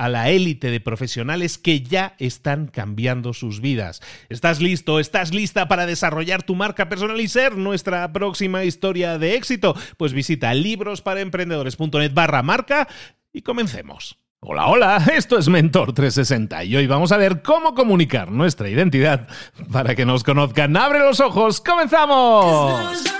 a la élite de profesionales que ya están cambiando sus vidas. ¿Estás listo? ¿Estás lista para desarrollar tu marca personal y ser nuestra próxima historia de éxito? Pues visita librosparaemprendedores.net barra marca y comencemos. Hola, hola, esto es Mentor 360 y hoy vamos a ver cómo comunicar nuestra identidad para que nos conozcan. ¡Abre los ojos! ¡Comenzamos!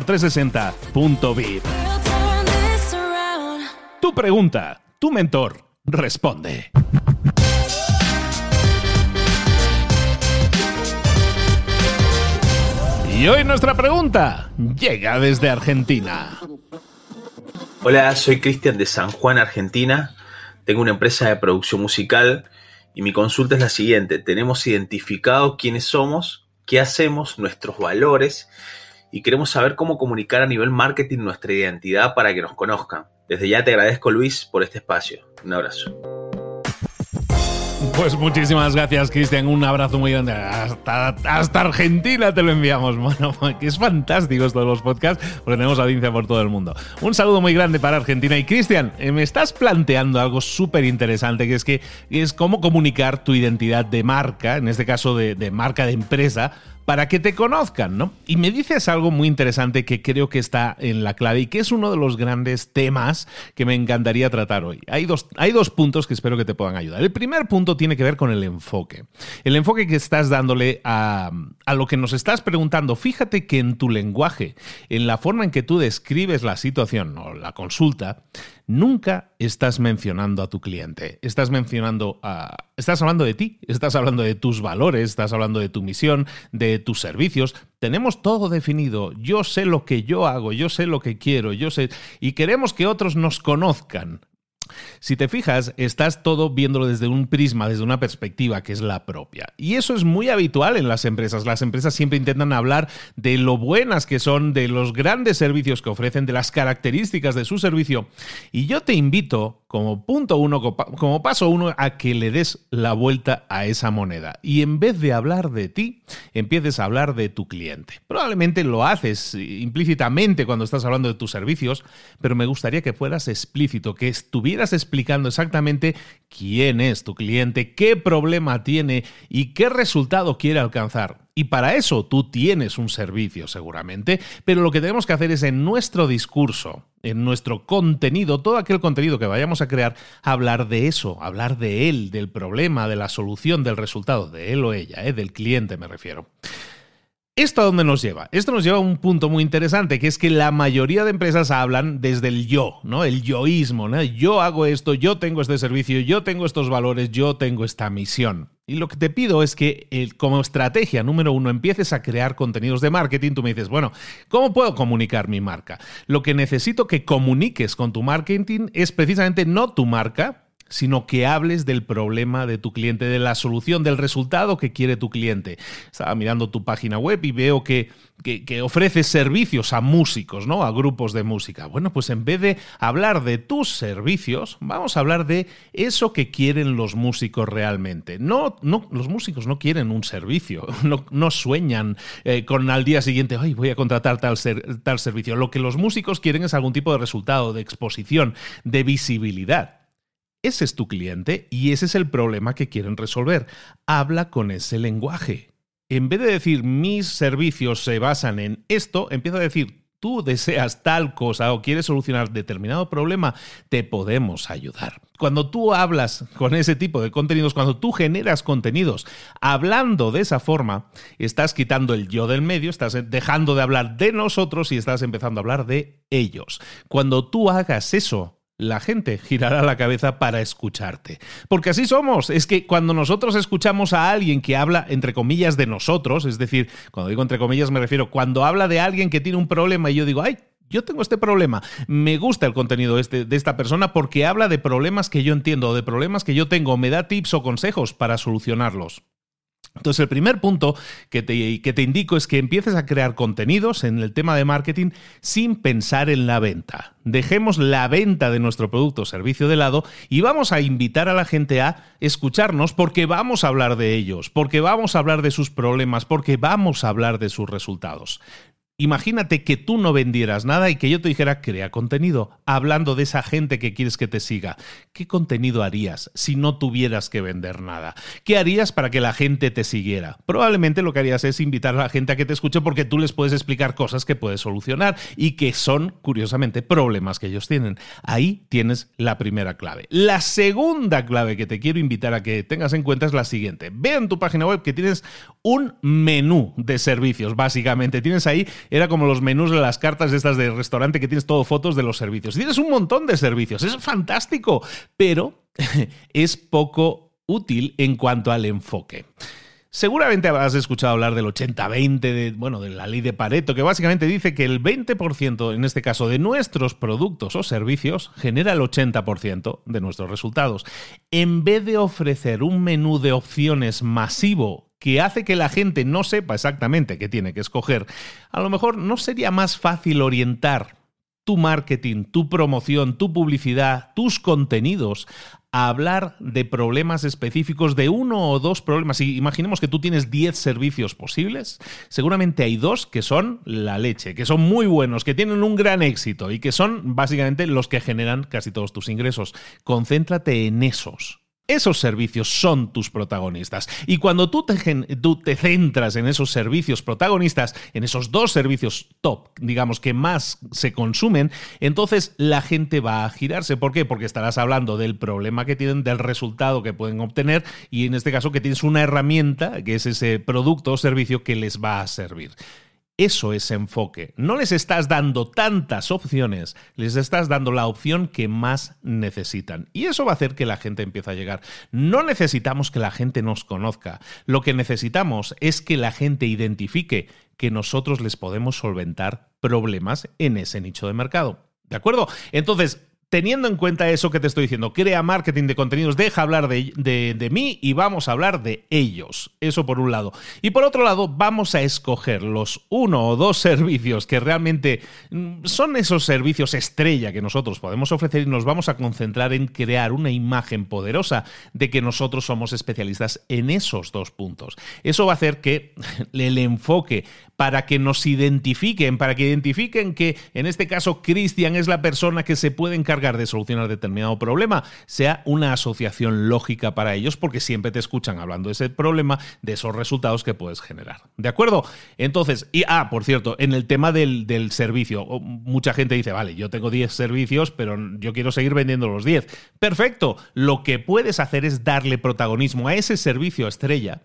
360vip Tu pregunta, tu mentor responde. Y hoy nuestra pregunta llega desde Argentina. Hola, soy Cristian de San Juan, Argentina. Tengo una empresa de producción musical y mi consulta es la siguiente. Tenemos identificado quiénes somos, qué hacemos, nuestros valores y queremos saber cómo comunicar a nivel marketing nuestra identidad para que nos conozcan. Desde ya te agradezco Luis por este espacio. Un abrazo. Pues muchísimas gracias, Cristian. Un abrazo muy grande. Hasta, Argentina te lo enviamos. Bueno, que es fantástico esto de los podcasts, porque tenemos audiencia por todo el mundo. Un saludo muy grande para Argentina. Y Cristian, eh, me estás planteando algo súper interesante, que es que es cómo comunicar tu identidad de marca, en este caso de marca de empresa, para que te conozcan, ¿no? Y me dices algo muy interesante que creo que está en la clave y que es uno de los grandes temas que me encantaría tratar hoy. Hay dos, hay dos puntos que espero que te puedan ayudar. El primer punto tiene que ver con el enfoque. El enfoque que estás dándole a, a lo que nos estás preguntando. Fíjate que en tu lenguaje, en la forma en que tú describes la situación o la consulta, nunca estás mencionando a tu cliente. Estás mencionando a. Estás hablando de ti, estás hablando de tus valores, estás hablando de tu misión, de tus servicios. Tenemos todo definido. Yo sé lo que yo hago, yo sé lo que quiero, yo sé. Y queremos que otros nos conozcan. Si te fijas, estás todo viéndolo desde un prisma, desde una perspectiva que es la propia. Y eso es muy habitual en las empresas. Las empresas siempre intentan hablar de lo buenas que son, de los grandes servicios que ofrecen, de las características de su servicio. Y yo te invito como punto uno, como paso uno, a que le des la vuelta a esa moneda. Y en vez de hablar de ti, empieces a hablar de tu cliente. Probablemente lo haces implícitamente cuando estás hablando de tus servicios, pero me gustaría que fueras explícito, que estuvieras explicando exactamente quién es tu cliente, qué problema tiene y qué resultado quiere alcanzar. Y para eso tú tienes un servicio seguramente, pero lo que tenemos que hacer es en nuestro discurso, en nuestro contenido, todo aquel contenido que vayamos a crear, hablar de eso, hablar de él, del problema, de la solución, del resultado, de él o ella, ¿eh? del cliente me refiero. ¿Esto a dónde nos lleva? Esto nos lleva a un punto muy interesante, que es que la mayoría de empresas hablan desde el yo, ¿no? El yoísmo, ¿no? Yo hago esto, yo tengo este servicio, yo tengo estos valores, yo tengo esta misión. Y lo que te pido es que eh, como estrategia número uno empieces a crear contenidos de marketing. Tú me dices, bueno, ¿cómo puedo comunicar mi marca? Lo que necesito que comuniques con tu marketing es precisamente no tu marca, sino que hables del problema de tu cliente, de la solución, del resultado que quiere tu cliente. Estaba mirando tu página web y veo que, que, ofreces servicios a músicos, ¿no? A grupos de música. Bueno, pues en vez de hablar de tus servicios, vamos a hablar de eso que quieren los músicos realmente. No, no, los músicos no quieren un servicio, no, sueñan eh, con al día siguiente, ay, voy a contratar tal, tal servicio. Lo que los músicos quieren es algún tipo de resultado, de exposición, de visibilidad. Ese es tu cliente y ese es el problema que quieren resolver. Habla con ese lenguaje. En vez de decir mis servicios se basan en esto, empieza a decir tú deseas tal cosa o quieres solucionar determinado problema, te podemos ayudar. Cuando tú hablas con ese tipo de contenidos, cuando tú generas contenidos hablando de esa forma, estás quitando el yo del medio, estás dejando de hablar de nosotros y estás empezando a hablar de ellos. Cuando tú hagas eso, la gente girará la cabeza para escucharte. Porque así somos. Es que cuando nosotros escuchamos a alguien que habla, entre comillas, de nosotros, es decir, cuando digo entre comillas me refiero, cuando habla de alguien que tiene un problema y yo digo, ay, yo tengo este problema. Me gusta el contenido este, de esta persona porque habla de problemas que yo entiendo, de problemas que yo tengo, me da tips o consejos para solucionarlos. Entonces, el primer punto que te, que te, indico es que empieces a crear contenidos en el tema de marketing sin pensar en la venta. Dejemos la venta de nuestro producto o servicio de lado y vamos a invitar a la gente a escucharnos porque vamos a hablar de ellos, porque vamos a hablar de sus problemas, porque vamos a hablar de sus resultados. Imagínate que tú no vendieras nada y que yo te dijera, crea contenido, hablando de esa gente que quieres que te siga. ¿Qué contenido harías si no tuvieras que vender nada? ¿Qué harías para que la gente te siguiera? Probablemente lo que harías es invitar a la gente a que te escuche porque tú les puedes explicar cosas que puedes solucionar y que son, curiosamente, problemas que ellos tienen. Ahí tienes la primera clave. La segunda clave que te quiero invitar a que tengas en cuenta es la siguiente. Ve en tu página web que tienes un menú de servicios, básicamente. Tienes ahí era como los menús de las cartas de estas de restaurante que tienes todo fotos de los servicios. Tienes un montón de servicios, es fantástico, pero es poco útil en cuanto al enfoque. Seguramente habrás escuchado hablar del 80-20, de, bueno, de la ley de Pareto, que básicamente dice que el 20%, en este caso, de nuestros productos o servicios genera el 80% de nuestros resultados. En vez de ofrecer un menú de opciones masivo que hace que la gente no sepa exactamente qué tiene que escoger, a lo mejor no sería más fácil orientar tu marketing, tu promoción, tu publicidad, tus contenidos a hablar de problemas específicos, de uno o dos problemas. Y imaginemos que tú tienes 10 servicios posibles, seguramente hay dos que son la leche, que son muy buenos, que tienen un gran éxito y que son básicamente los que generan casi todos tus ingresos. Concéntrate en esos. Esos servicios son tus protagonistas. Y cuando tú te, centras en esos servicios protagonistas, en esos dos servicios top, digamos, que más se consumen, entonces la gente va a girarse. ¿Por qué? Porque estarás hablando del problema que tienen, del resultado que pueden obtener y en este caso que tienes una herramienta, que es ese producto o servicio que les va a servir. Eso es enfoque. No les estás dando tantas opciones, les estás dando la opción que más necesitan. Y eso va a hacer que la gente empiece a llegar. No necesitamos que la gente nos conozca. Lo que necesitamos es que la gente identifique que nosotros les podemos solventar problemas en ese nicho de mercado. ¿De acuerdo? Entonces, teniendo en cuenta eso que te estoy diciendo, crea marketing de contenidos, deja hablar de, mí y vamos a hablar de ellos. Eso por un lado. Y por otro lado, vamos a escoger los uno o dos servicios que realmente mm, son esos servicios estrella que nosotros podemos ofrecer y nos vamos a concentrar en crear una imagen poderosa de que nosotros somos especialistas en esos dos puntos. Eso va a hacer que el enfoque para que nos identifiquen, para que identifiquen que en este caso Cristian es la persona que se puede encargar de solucionar determinado problema sea una asociación lógica para ellos porque siempre te escuchan hablando de ese problema, de esos resultados que puedes generar. ¿De acuerdo? Entonces, y ah, por cierto, en el tema del, del servicio, mucha gente dice, vale, yo tengo 10 servicios, pero yo quiero seguir vendiendo los 10. Perfecto, lo que puedes hacer es darle protagonismo a ese servicio estrella.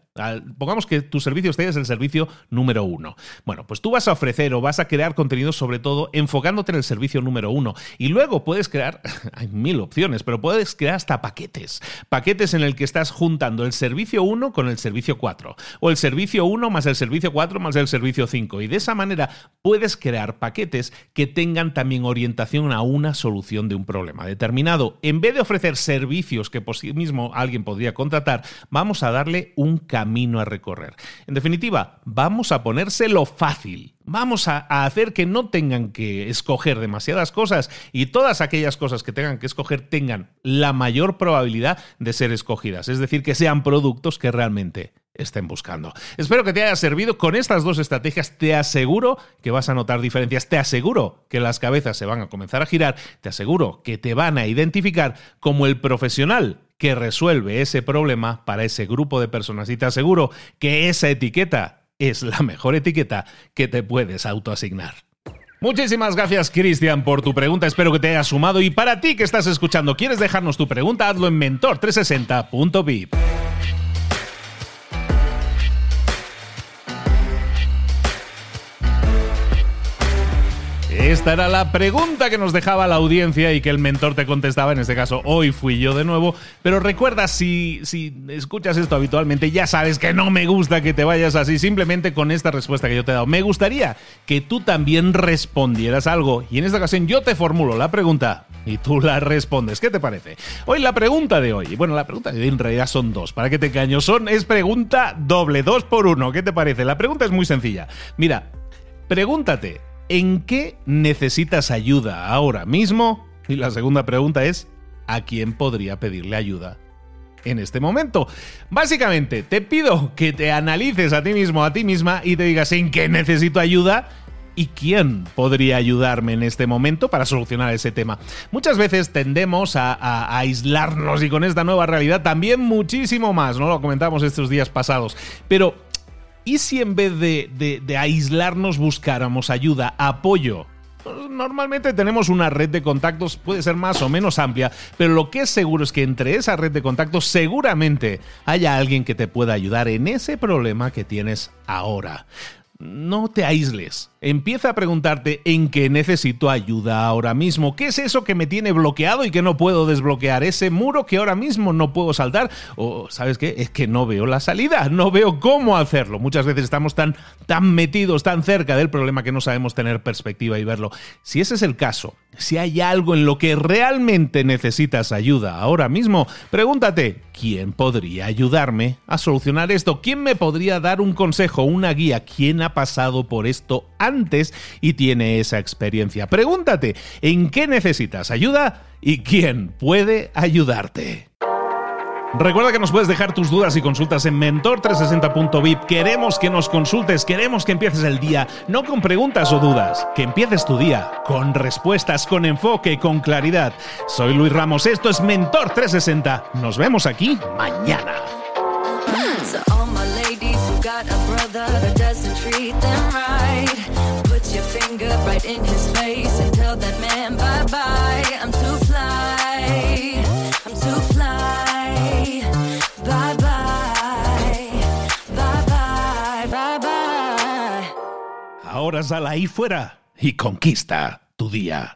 Pongamos que tu servicio estrella es el servicio número uno. Bueno, pues tú vas a ofrecer o vas a crear contenido sobre todo enfocándote en el servicio número uno. Y luego puedes crear, hay mil opciones, pero puedes crear hasta paquetes. Paquetes en el que estás juntando el servicio 1 con el servicio 4. O el servicio 1 más el servicio 4 más el servicio 5. Y de esa manera puedes crear paquetes que tengan también orientación a una solución de un problema determinado. En vez de ofrecer servicios que por sí mismo alguien podría contratar, vamos a darle un camino a recorrer. En definitiva, vamos a ponérselo fácil. Vamos a, hacer que no tengan que escoger demasiadas cosas y todas aquellas cosas que tengan que escoger tengan la mayor probabilidad de ser escogidas. Es decir, que sean productos que realmente estén buscando. Espero que te haya servido. Con estas dos estrategias te aseguro que vas a notar diferencias. Te aseguro que las cabezas se van a comenzar a girar. Te aseguro que te van a identificar como el profesional que resuelve ese problema para ese grupo de personas. Y te aseguro que esa etiqueta es la mejor etiqueta que te puedes autoasignar. Muchísimas gracias, Cristian, por tu pregunta. Espero que te haya sumado. Y para ti que estás escuchando, ¿quieres dejarnos tu pregunta? Hazlo en mentor360.vip. Esta era la pregunta que nos dejaba la audiencia y que el mentor te contestaba. En este caso, hoy fui yo de nuevo. Pero recuerda, si, escuchas esto habitualmente, ya sabes que no me gusta que te vayas así simplemente con esta respuesta que yo te he dado. Me gustaría que tú también respondieras algo. Y en esta ocasión yo te formulo la pregunta y tú la respondes. ¿Qué te parece? Hoy la pregunta de hoy. Bueno, la pregunta de hoy en realidad son dos. ¿Para qué te caño? Son, es pregunta doble, dos por uno. ¿Qué te parece? La pregunta es muy sencilla. Mira, pregúntate. ¿En qué necesitas ayuda ahora mismo? Y la segunda pregunta es, ¿a quién podría pedirle ayuda en este momento. Básicamente, te pido que te analices a ti mismo, a ti misma y te digas en qué necesito ayuda y quién podría ayudarme en este momento para solucionar ese tema. Muchas veces tendemos a, aislarnos y con esta nueva realidad también muchísimo más, ¿no? Lo comentamos estos días pasados. Pero ¿Y si en vez de, aislarnos buscáramos ayuda, apoyo? Pues normalmente tenemos una red de contactos, puede ser más o menos amplia, pero lo que es seguro es que entre esa red de contactos seguramente haya alguien que te pueda ayudar en ese problema que tienes ahora. No te aísles. Empieza a preguntarte en qué necesito ayuda ahora mismo. ¿Qué es eso que me tiene bloqueado y que no puedo desbloquear? ¿Ese muro que ahora mismo no puedo saltar? O, ¿sabes qué? Es que no veo la salida, no veo cómo hacerlo. Muchas veces estamos tan, tan metidos, tan cerca del problema que no sabemos tener perspectiva y verlo. Si ese es el caso, si hay algo en lo que realmente necesitas ayuda ahora mismo, pregúntate, ¿quién podría ayudarme a solucionar esto? ¿Quién me podría dar un consejo, una guía? ¿Quién ha pasado por esto antes? Y tiene esa experiencia. Pregúntate, ¿en qué necesitas ayuda y quién puede ayudarte? Recuerda que nos puedes dejar tus dudas y consultas en mentor360.vip. Queremos que nos consultes, queremos que empieces el día no con preguntas o dudas, que empieces tu día con respuestas, con enfoque, con claridad. Soy Luis Ramos, esto es Mentor 360. Nos vemos aquí mañana. In his face and tell that man bye bye. I'm too fly, I'm too fly. Bye bye, bye bye, bye bye. Ahora sal ahí fuera y conquista tu día.